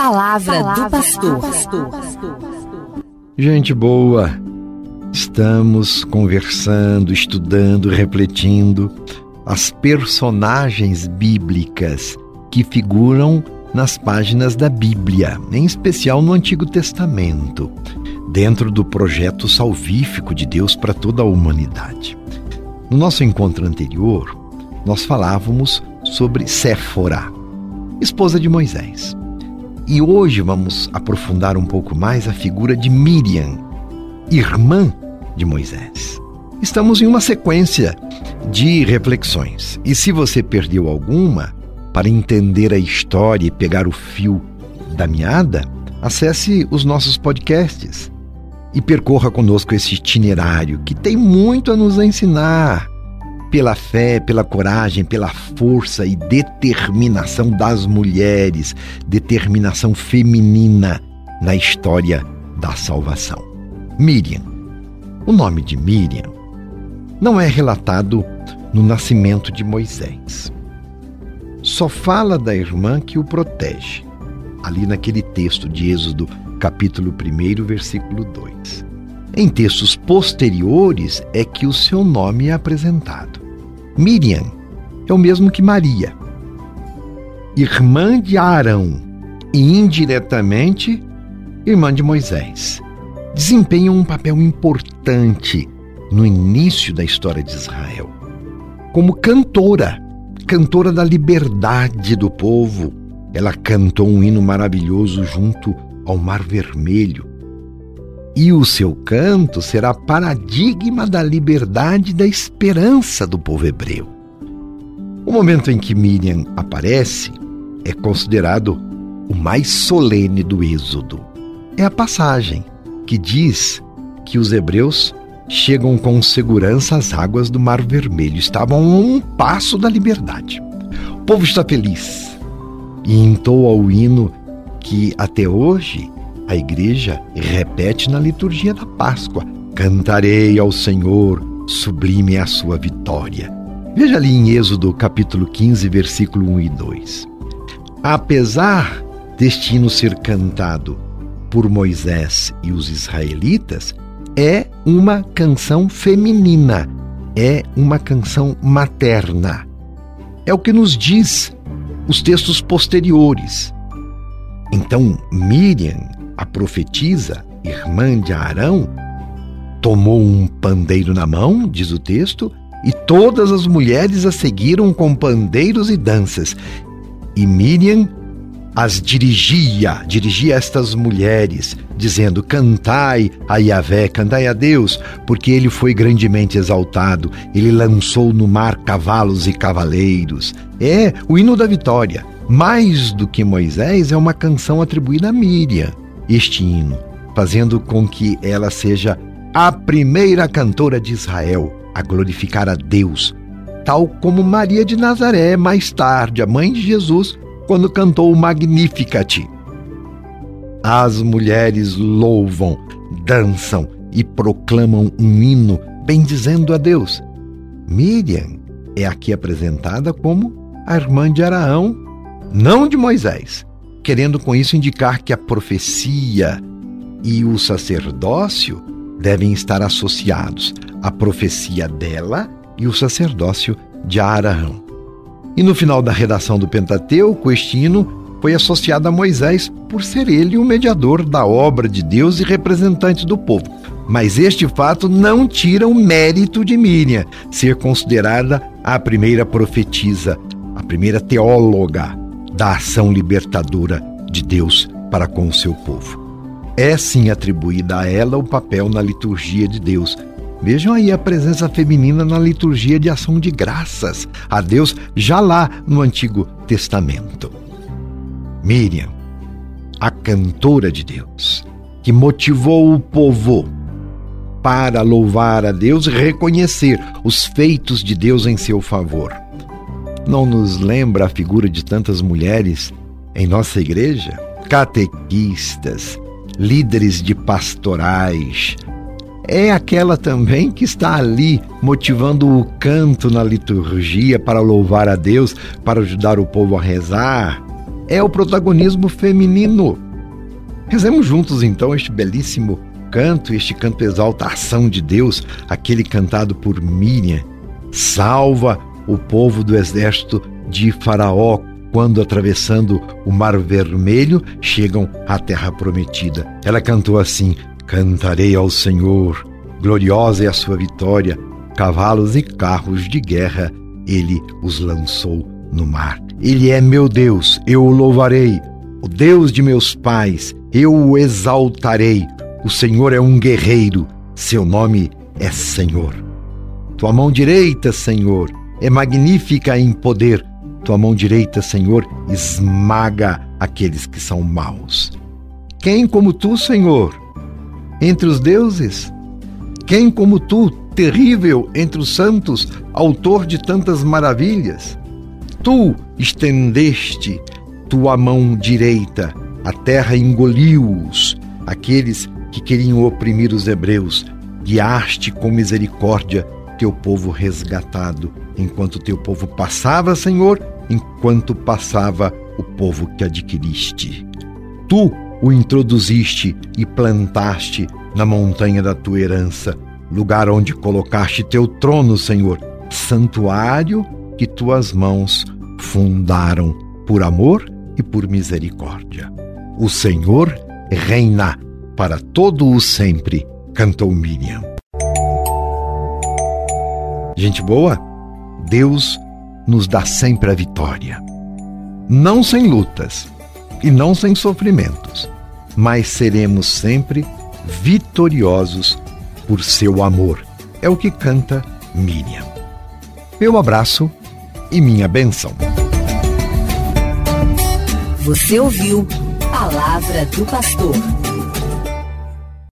palavra, palavra do pastor. Gente boa, estamos conversando, estudando, refletindo as personagens bíblicas que figuram nas páginas da Bíblia, em especial no Antigo Testamento, dentro do projeto salvífico de Deus para toda a humanidade. No nosso encontro anterior, nós falávamos sobre Séfora, esposa de Moisés. E hoje vamos aprofundar um pouco mais a figura de Miriam, irmã de Moisés. Estamos em uma sequência de reflexões. E se você perdeu alguma, para entender a história e pegar o fio da meada, acesse os nossos podcasts e percorra conosco esse itinerário que tem muito a nos ensinar pela fé, pela coragem, pela força e determinação das mulheres, determinação feminina na história da salvação. Miriam. O nome de Miriam não é relatado no nascimento de Moisés. Só fala da irmã que o protege, ali naquele texto de Êxodo, capítulo 1, versículo 2. Em textos posteriores é que o seu nome é apresentado. Miriam é o mesmo que Maria, irmã de Arão e indiretamente irmã de Moisés. Desempenham um papel importante no início da história de Israel. Como cantora, cantora da liberdade do povo, ela cantou um hino maravilhoso junto ao Mar Vermelho, e o seu canto será paradigma da liberdade e da esperança do povo hebreu. O momento em que Miriam aparece é considerado o mais solene do Êxodo. É a passagem que diz que os hebreus chegam com segurança às águas do Mar Vermelho, estavam a um passo da liberdade. O povo está feliz e entoa o hino que até hoje a igreja repete na liturgia da Páscoa: Cantarei ao Senhor, sublime a sua vitória. Veja ali em Êxodo capítulo 15, versículo 1 e 2. Apesar deste hino ser cantado por Moisés e os israelitas, é uma canção feminina, é uma canção materna. É o que nos diz os textos posteriores. Então, Miriam a profetisa, irmã de Arão, tomou um pandeiro na mão, diz o texto, e todas as mulheres a seguiram com pandeiros e danças. E Miriam as dirigia, dirigia estas mulheres, dizendo: Cantai a Yahvé, cantai a Deus, porque ele foi grandemente exaltado, ele lançou no mar cavalos e cavaleiros. É o hino da vitória. Mais do que Moisés, é uma canção atribuída a Miriam este hino, fazendo com que ela seja a primeira cantora de Israel a glorificar a Deus, tal como Maria de Nazaré, mais tarde, a mãe de Jesus, quando cantou o Magnificat. As mulheres louvam, dançam e proclamam um hino bendizendo a Deus. Miriam é aqui apresentada como a irmã de Araão, não de Moisés, querendo com isso indicar que a profecia e o sacerdócio devem estar associados, a profecia dela e o sacerdócio de Arão. E no final da redação do Pentateuco, este foi associado a Moisés por ser ele o mediador da obra de Deus e representante do povo. Mas este fato não tira o mérito de Miriam ser considerada a primeira profetisa, a primeira teóloga da ação libertadora de Deus para com o seu povo. É sim atribuída a ela o papel na liturgia de Deus. Vejam aí a presença feminina na liturgia de ação de graças a Deus já lá no Antigo Testamento. Miriam, a cantora de Deus, que motivou o povo para louvar a Deus e reconhecer os feitos de Deus em seu favor não nos lembra a figura de tantas mulheres em nossa igreja? Catequistas, líderes de pastorais. É aquela também que está ali motivando o canto na liturgia para louvar a Deus, para ajudar o povo a rezar. é o protagonismo feminino. Rezemos juntos então este belíssimo canto, este canto exalta a ação de Deus, aquele cantado por Miriam. Salva o povo do exército de Faraó quando, atravessando o Mar Vermelho, chegam à Terra Prometida. Ela cantou assim: Cantarei ao Senhor, gloriosa é a sua vitória, cavalos e carros de guerra ele os lançou no mar. Ele é meu Deus, eu o louvarei, o Deus de meus pais, eu o exaltarei. O Senhor é um guerreiro, seu nome é Senhor. Tua mão direita, Senhor, é magnífica em poder. Tua mão direita, Senhor, esmaga aqueles que são maus. Quem como tu, Senhor, entre os deuses? Quem como tu, terrível entre os santos, autor de tantas maravilhas? Tu estendeste tua mão direita, a terra engoliu-os, aqueles que queriam oprimir os hebreus, guiaste com misericórdia teu povo resgatado, enquanto teu povo passava, Senhor, enquanto passava o povo que adquiriste. Tu o introduziste e plantaste na montanha da tua herança, lugar onde colocaste teu trono, Senhor, santuário que tuas mãos fundaram por amor e por misericórdia. O Senhor reina para todo o sempre, cantou Miriam. Gente boa, Deus nos dá sempre a vitória. Não sem lutas e não sem sofrimentos, mas seremos sempre vitoriosos por seu amor. É o que canta Miriam. Meu abraço e minha benção. Você ouviu Palavra do Pastor.